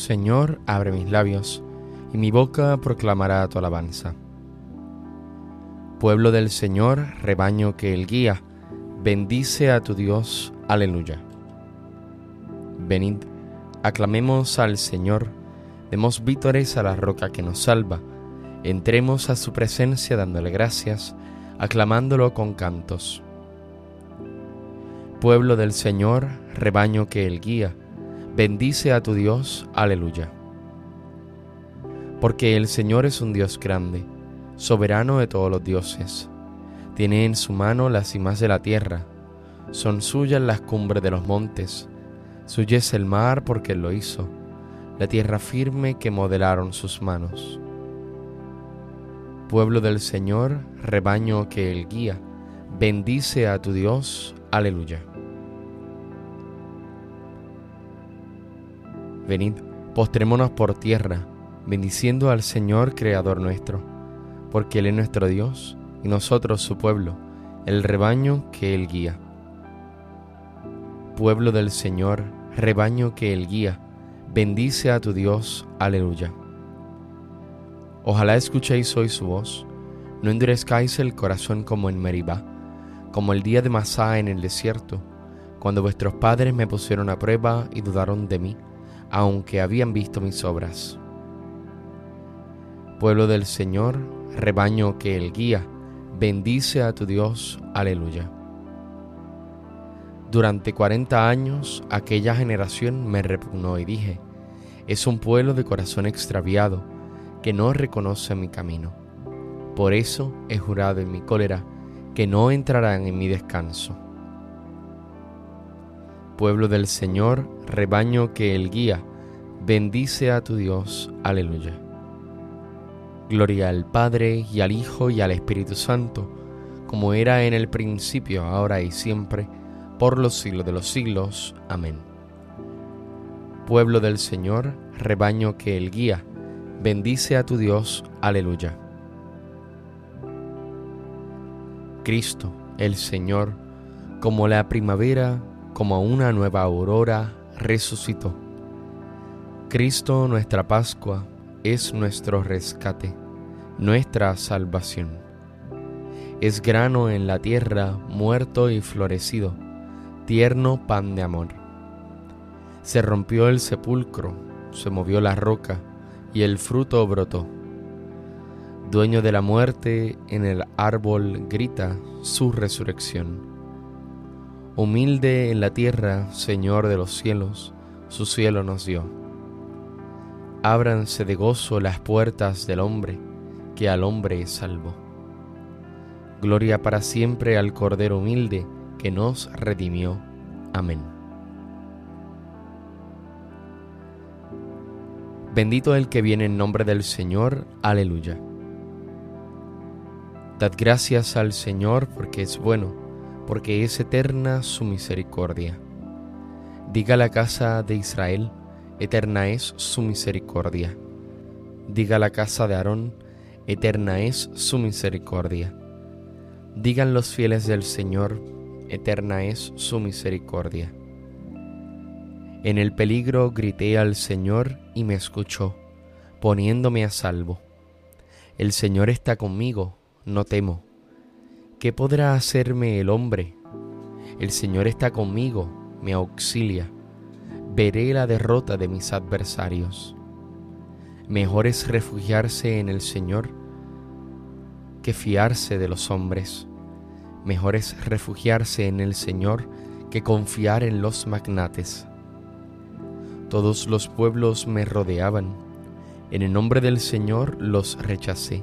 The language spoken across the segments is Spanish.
Señor, abre mis labios, y mi boca proclamará tu alabanza. Pueblo del Señor, rebaño que Él guía, bendice a tu Dios, aleluya. Venid, aclamemos al Señor, demos vítores a la roca que nos salva, entremos a su presencia dándole gracias, aclamándolo con cantos. Pueblo del Señor, rebaño que Él guía, Bendice a tu Dios, aleluya. Porque el Señor es un Dios grande, soberano de todos los dioses. Tiene en su mano las cimas de la tierra, son suyas las cumbres de los montes, suya es el mar porque él lo hizo, la tierra firme que modelaron sus manos. Pueblo del Señor, rebaño que él guía, bendice a tu Dios, aleluya. Venid, postrémonos por tierra, bendiciendo al Señor Creador nuestro, porque Él es nuestro Dios y nosotros su pueblo, el rebaño que Él guía. Pueblo del Señor, rebaño que Él guía, bendice a tu Dios, aleluya. Ojalá escuchéis hoy su voz, no endurezcáis el corazón como en Meribá, como el día de Masá en el desierto, cuando vuestros padres me pusieron a prueba y dudaron de mí aunque habían visto mis obras. Pueblo del Señor, rebaño que Él guía, bendice a tu Dios, aleluya. Durante cuarenta años aquella generación me repugnó y dije, es un pueblo de corazón extraviado que no reconoce mi camino. Por eso he jurado en mi cólera que no entrarán en mi descanso pueblo del Señor, rebaño que Él guía, bendice a tu Dios. Aleluya. Gloria al Padre y al Hijo y al Espíritu Santo, como era en el principio, ahora y siempre, por los siglos de los siglos. Amén. Pueblo del Señor, rebaño que Él guía, bendice a tu Dios. Aleluya. Cristo, el Señor, como la primavera, como una nueva aurora, resucitó. Cristo, nuestra Pascua, es nuestro rescate, nuestra salvación. Es grano en la tierra, muerto y florecido, tierno pan de amor. Se rompió el sepulcro, se movió la roca, y el fruto brotó. Dueño de la muerte, en el árbol grita su resurrección Humilde en la tierra, Señor de los cielos, su cielo nos dio. Ábranse de gozo las puertas del hombre, que al hombre salvó. Gloria para siempre al Cordero humilde, que nos redimió. Amén. Bendito el que viene en nombre del Señor. Aleluya. Dad gracias al Señor porque es bueno porque es eterna su misericordia. Diga la casa de Israel, eterna es su misericordia. Diga la casa de Aarón, eterna es su misericordia. Digan los fieles del Señor, eterna es su misericordia. En el peligro grité al Señor y me escuchó, poniéndome a salvo. El Señor está conmigo, no temo ¿Qué podrá hacerme el hombre? El Señor está conmigo, me auxilia. Veré la derrota de mis adversarios. Mejor es refugiarse en el Señor que fiarse de los hombres. Mejor es refugiarse en el Señor que confiar en los magnates. Todos los pueblos me rodeaban. En el nombre del Señor los rechacé.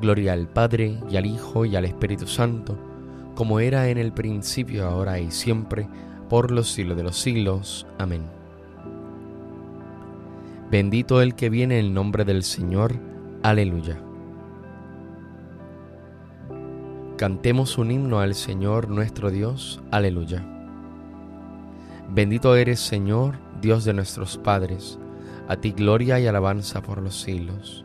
Gloria al Padre y al Hijo y al Espíritu Santo, como era en el principio, ahora y siempre, por los siglos de los siglos. Amén. Bendito el que viene en nombre del Señor. Aleluya. Cantemos un himno al Señor nuestro Dios. Aleluya. Bendito eres Señor, Dios de nuestros padres. A ti gloria y alabanza por los siglos.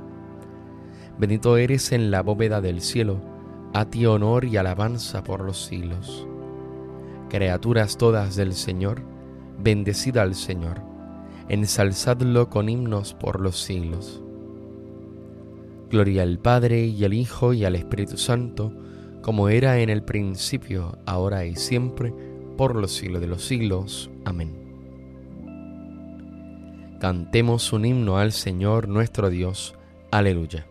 Bendito eres en la bóveda del cielo, a ti honor y alabanza por los siglos. Criaturas todas del Señor, bendecida al Señor, ensalzadlo con himnos por los siglos. Gloria al Padre y al Hijo y al Espíritu Santo, como era en el principio, ahora y siempre, por los siglos de los siglos. Amén. Cantemos un himno al Señor nuestro Dios. Aleluya.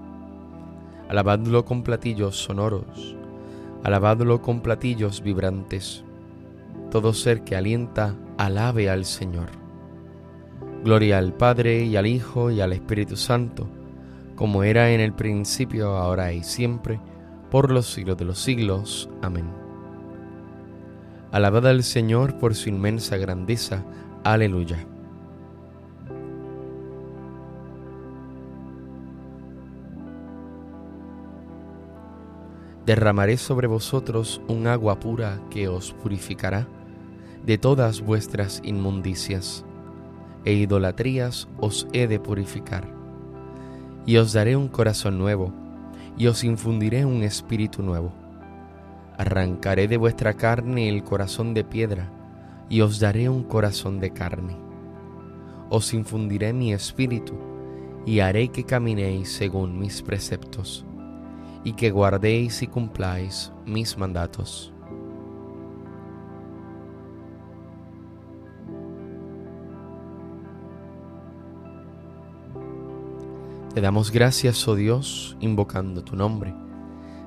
alabadlo con platillos sonoros, alabadlo con platillos vibrantes. Todo ser que alienta, alabe al Señor. Gloria al Padre y al Hijo y al Espíritu Santo, como era en el principio, ahora y siempre, por los siglos de los siglos. Amén. Alabad al Señor por su inmensa grandeza. Aleluya. Derramaré sobre vosotros un agua pura que os purificará de todas vuestras inmundicias, e idolatrías os he de purificar. Y os daré un corazón nuevo, y os infundiré un espíritu nuevo. Arrancaré de vuestra carne el corazón de piedra, y os daré un corazón de carne. Os infundiré mi espíritu, y haré que caminéis según mis preceptos, y que guardéis y cumpláis mis mandatos. Te damos gracias, oh Dios, invocando tu nombre.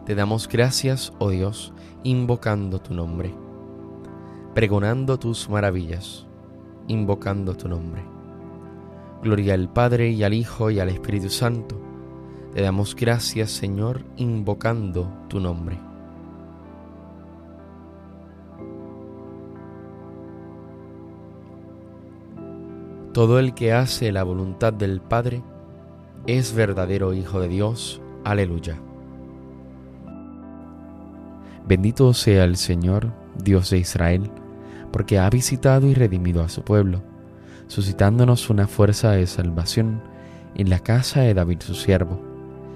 Te damos gracias, oh Dios, invocando tu nombre. Pregonando tus maravillas, invocando tu nombre. Gloria al Padre y al Hijo y al Espíritu Santo. Te damos gracias, Señor, invocando tu nombre. Todo el que hace la voluntad del Padre, es verdadero Hijo de Dios. Aleluya. Bendito sea el Señor, Dios de Israel, porque ha visitado y redimido a su pueblo, suscitándonos una fuerza de salvación en la casa de David su siervo,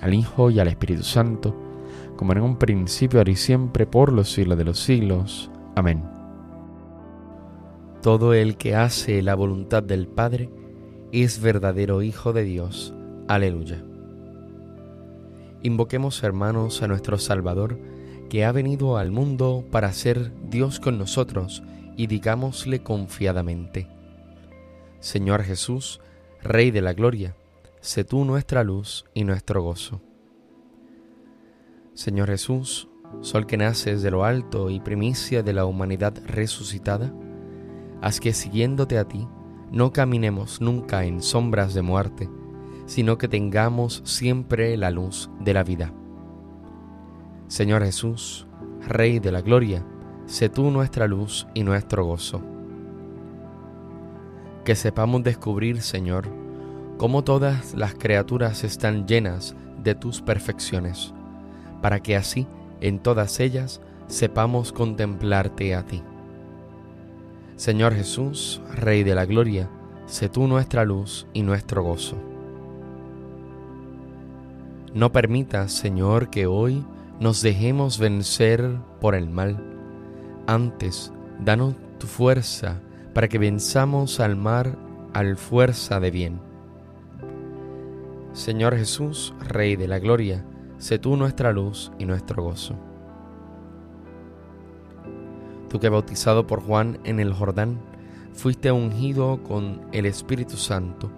al Hijo y al Espíritu Santo, como en un principio, ahora y siempre, por los siglos de los siglos. Amén. Todo el que hace la voluntad del Padre, es verdadero Hijo de Dios. Aleluya. Invoquemos hermanos a nuestro Salvador, que ha venido al mundo para ser Dios con nosotros, y digámosle confiadamente, Señor Jesús, Rey de la Gloria, sé tú nuestra luz y nuestro gozo. Señor Jesús, Sol que naces de lo alto y primicia de la humanidad resucitada, haz que siguiéndote a ti, no caminemos nunca en sombras de muerte, sino que tengamos siempre la luz de la vida. Señor Jesús, Rey de la Gloria, sé tú nuestra luz y nuestro gozo. Que sepamos descubrir, Señor, cómo todas las criaturas están llenas de tus perfecciones, para que así en todas ellas sepamos contemplarte a ti. Señor Jesús, Rey de la Gloria, sé tú nuestra luz y nuestro gozo. No permitas, Señor, que hoy nos dejemos vencer por el mal. Antes, danos tu fuerza para que venzamos al mar al fuerza de bien. Señor Jesús, Rey de la Gloria, sé tú nuestra luz y nuestro gozo tú que bautizado por Juan en el Jordán, fuiste ungido con el Espíritu Santo,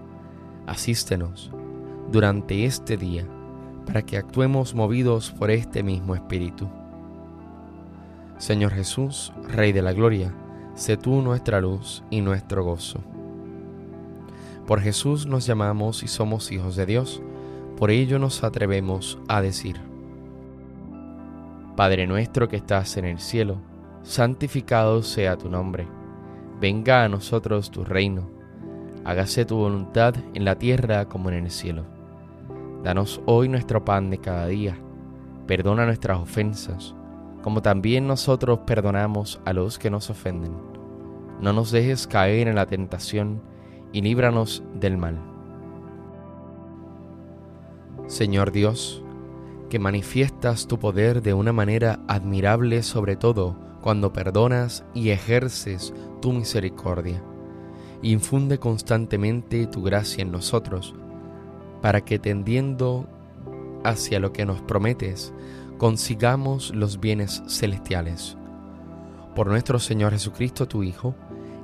asístenos durante este día para que actuemos movidos por este mismo Espíritu. Señor Jesús, Rey de la Gloria, sé tú nuestra luz y nuestro gozo. Por Jesús nos llamamos y somos hijos de Dios, por ello nos atrevemos a decir, Padre nuestro que estás en el cielo, santificado sea tu nombre. Venga a nosotros tu reino. Hágase tu voluntad en la tierra como en el cielo. Danos hoy nuestro pan de cada día. Perdona nuestras ofensas, como también nosotros perdonamos a los que nos ofenden. No nos dejes caer en la tentación y líbranos del mal. Señor Dios, que manifiestas tu poder de una manera admirable sobre todo cuando perdonas y ejerces tu misericordia. Infunde constantemente tu gracia en nosotros, para que tendiendo hacia lo que nos prometes, consigamos los bienes celestiales. Por nuestro Señor Jesucristo, tu Hijo,